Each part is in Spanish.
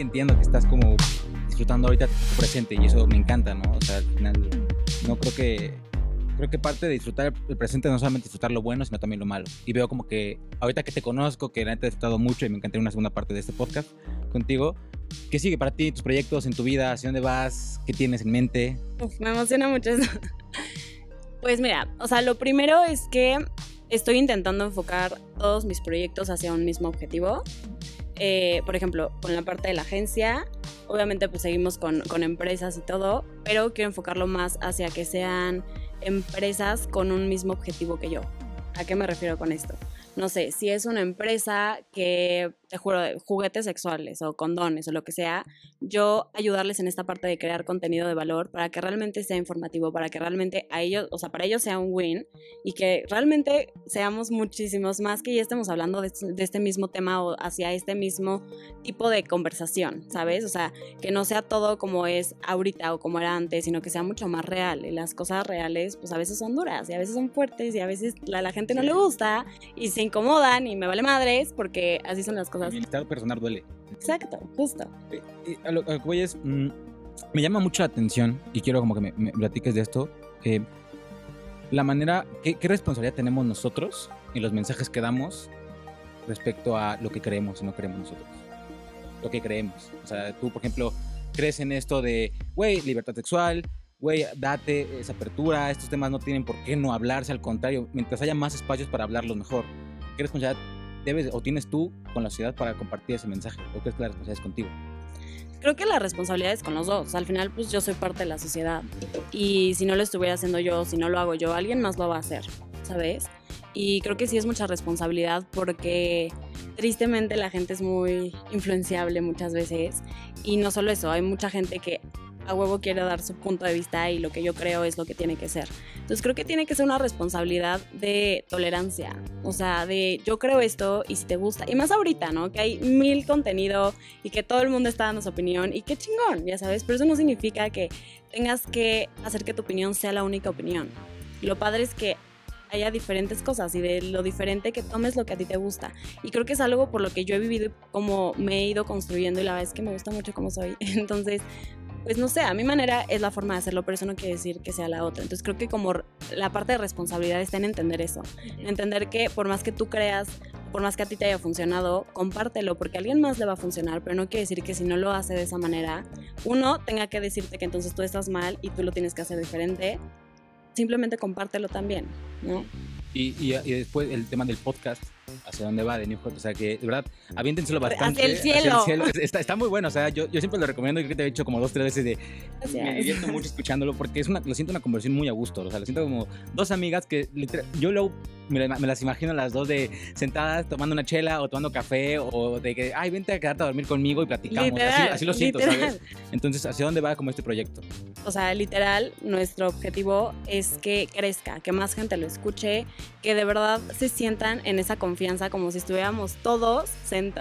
que entiendo que estás como disfrutando ahorita tu presente y eso me encanta, ¿no? O sea, al final no creo que creo que parte de disfrutar el presente no solamente disfrutar lo bueno, sino también lo malo. Y veo como que ahorita que te conozco, que realmente he disfrutado mucho y me encantaría una segunda parte de este podcast contigo, ¿qué sigue para ti, tus proyectos en tu vida? ¿Hacia dónde vas? ¿Qué tienes en mente? Uf, me emociona mucho eso. Pues mira, o sea, lo primero es que estoy intentando enfocar todos mis proyectos hacia un mismo objetivo. Eh, por ejemplo, con la parte de la agencia, obviamente pues seguimos con, con empresas y todo, pero quiero enfocarlo más hacia que sean empresas con un mismo objetivo que yo. ¿A qué me refiero con esto? No sé, si es una empresa que, te juro, de juguetes sexuales o condones o lo que sea, yo ayudarles en esta parte de crear contenido de valor para que realmente sea informativo, para que realmente a ellos, o sea, para ellos sea un win y que realmente seamos muchísimos más que ya estemos hablando de, de este mismo tema o hacia este mismo tipo de conversación, ¿sabes? O sea, que no sea todo como es ahorita o como era antes, sino que sea mucho más real. Y las cosas reales, pues a veces son duras y a veces son fuertes y a veces a la gente no le gusta y se incomodan y me vale madres porque así son las cosas. El bienestar personal duele. Exacto, justo. Eh, eh, a, lo, a lo que voy es, mm, me llama mucho la atención y quiero como que me, me platiques de esto. eh, la manera, ¿qué, ¿qué responsabilidad tenemos nosotros en los mensajes que damos respecto a lo que creemos y no creemos nosotros? Lo que creemos. O sea, tú, por ejemplo, crees en esto de, güey, libertad sexual, güey, date esa apertura, estos temas no tienen por qué no hablarse, al contrario, mientras haya más espacios para hablarlos mejor. ¿Qué responsabilidad debes o tienes tú con la sociedad para compartir ese mensaje? ¿O crees que la responsabilidad es contigo? Creo que la responsabilidad es con los dos. Al final, pues yo soy parte de la sociedad. Y si no lo estuviera haciendo yo, si no lo hago yo, alguien más lo va a hacer, ¿sabes? Y creo que sí es mucha responsabilidad porque tristemente la gente es muy influenciable muchas veces. Y no solo eso, hay mucha gente que a huevo quiere dar su punto de vista y lo que yo creo es lo que tiene que ser. Entonces creo que tiene que ser una responsabilidad de tolerancia, o sea, de yo creo esto y si te gusta, y más ahorita, ¿no? Que hay mil contenido y que todo el mundo está dando su opinión y qué chingón, ya sabes, pero eso no significa que tengas que hacer que tu opinión sea la única opinión. Lo padre es que haya diferentes cosas y de lo diferente que tomes lo que a ti te gusta. Y creo que es algo por lo que yo he vivido y como me he ido construyendo y la verdad es que me gusta mucho como soy. Entonces, pues no sé, a mi manera es la forma de hacerlo, pero eso no quiere decir que sea la otra. Entonces creo que como la parte de responsabilidad está en entender eso, en entender que por más que tú creas, por más que a ti te haya funcionado, compártelo porque a alguien más le va a funcionar, pero no quiere decir que si no lo hace de esa manera, uno tenga que decirte que entonces tú estás mal y tú lo tienes que hacer diferente. Simplemente compártelo también, ¿no? Y, y, y después el tema del podcast, hacia dónde va de New Hot. O sea que, de verdad, aviéntenselo bastante. Hacia el cielo. cielo. Está, está muy bueno. O sea, yo, yo siempre lo recomiendo. Creo que te he dicho como dos, tres veces de. Gracias. Me divierto mucho escuchándolo porque es una, lo siento una conversación muy a gusto. O sea, lo siento como dos amigas que yo luego me, me las imagino las dos de sentadas tomando una chela o tomando café o de que, ay, vente a quedarte a dormir conmigo y platicamos. Así, Literal, así lo siento, literal. ¿sabes? Entonces, ¿hacia dónde va como este proyecto? O sea, literal, nuestro objetivo es que crezca, que más gente lo escuche, que de verdad se sientan en esa confianza como si estuviéramos todos,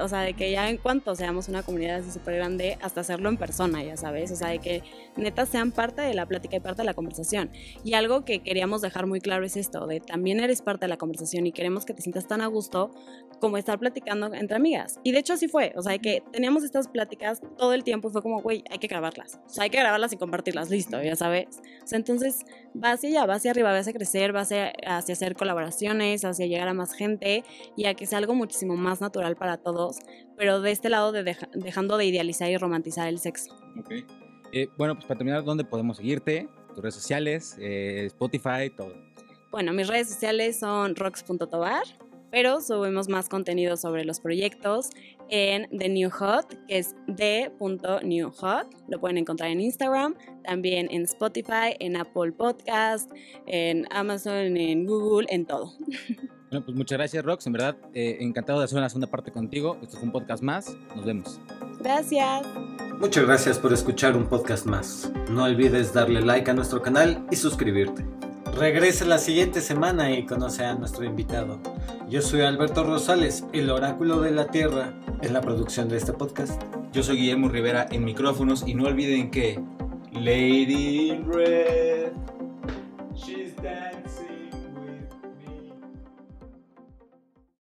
o sea, de que ya en cuanto seamos una comunidad así súper grande, hasta hacerlo en persona, ya sabes, o sea, de que neta sean parte de la plática y parte de la conversación. Y algo que queríamos dejar muy claro es esto, de también eres parte de la conversación y queremos que te sientas tan a gusto como estar platicando entre amigas. Y de hecho así fue, o sea, de que teníamos estas pláticas todo el tiempo y fue como, güey, hay que grabarlas. O sea, hay que grabarlas y compartirlas, listo, ya sabes. O sea, entonces va hacia allá, va hacia arriba, va hacia crecer, va hacia, hacia hacer colaboraciones, hacia llegar a más gente y a que sea algo muchísimo más natural para todos, pero de este lado de deja- dejando de idealizar y romantizar el sexo. Ok. Eh, bueno, pues para terminar, ¿dónde podemos seguirte? Tus redes sociales, eh, Spotify, todo. Bueno, mis redes sociales son rocks.tobar, pero subimos más contenido sobre los proyectos en The New Hot, que es d.newhot. Lo pueden encontrar en Instagram, también en Spotify, en Apple Podcast, en Amazon, en Google, en todo. Bueno, pues muchas gracias, Rox. En verdad, eh, encantado de hacer una segunda parte contigo. Esto fue un podcast más. Nos vemos. Gracias. Muchas gracias por escuchar un podcast más. No olvides darle like a nuestro canal y suscribirte. Regresa la siguiente semana y conoce a nuestro invitado. Yo soy Alberto Rosales, el oráculo de la Tierra, en la producción de este podcast. Yo soy Guillermo Rivera en micrófonos y no olviden que Lady in Red, she's dancing.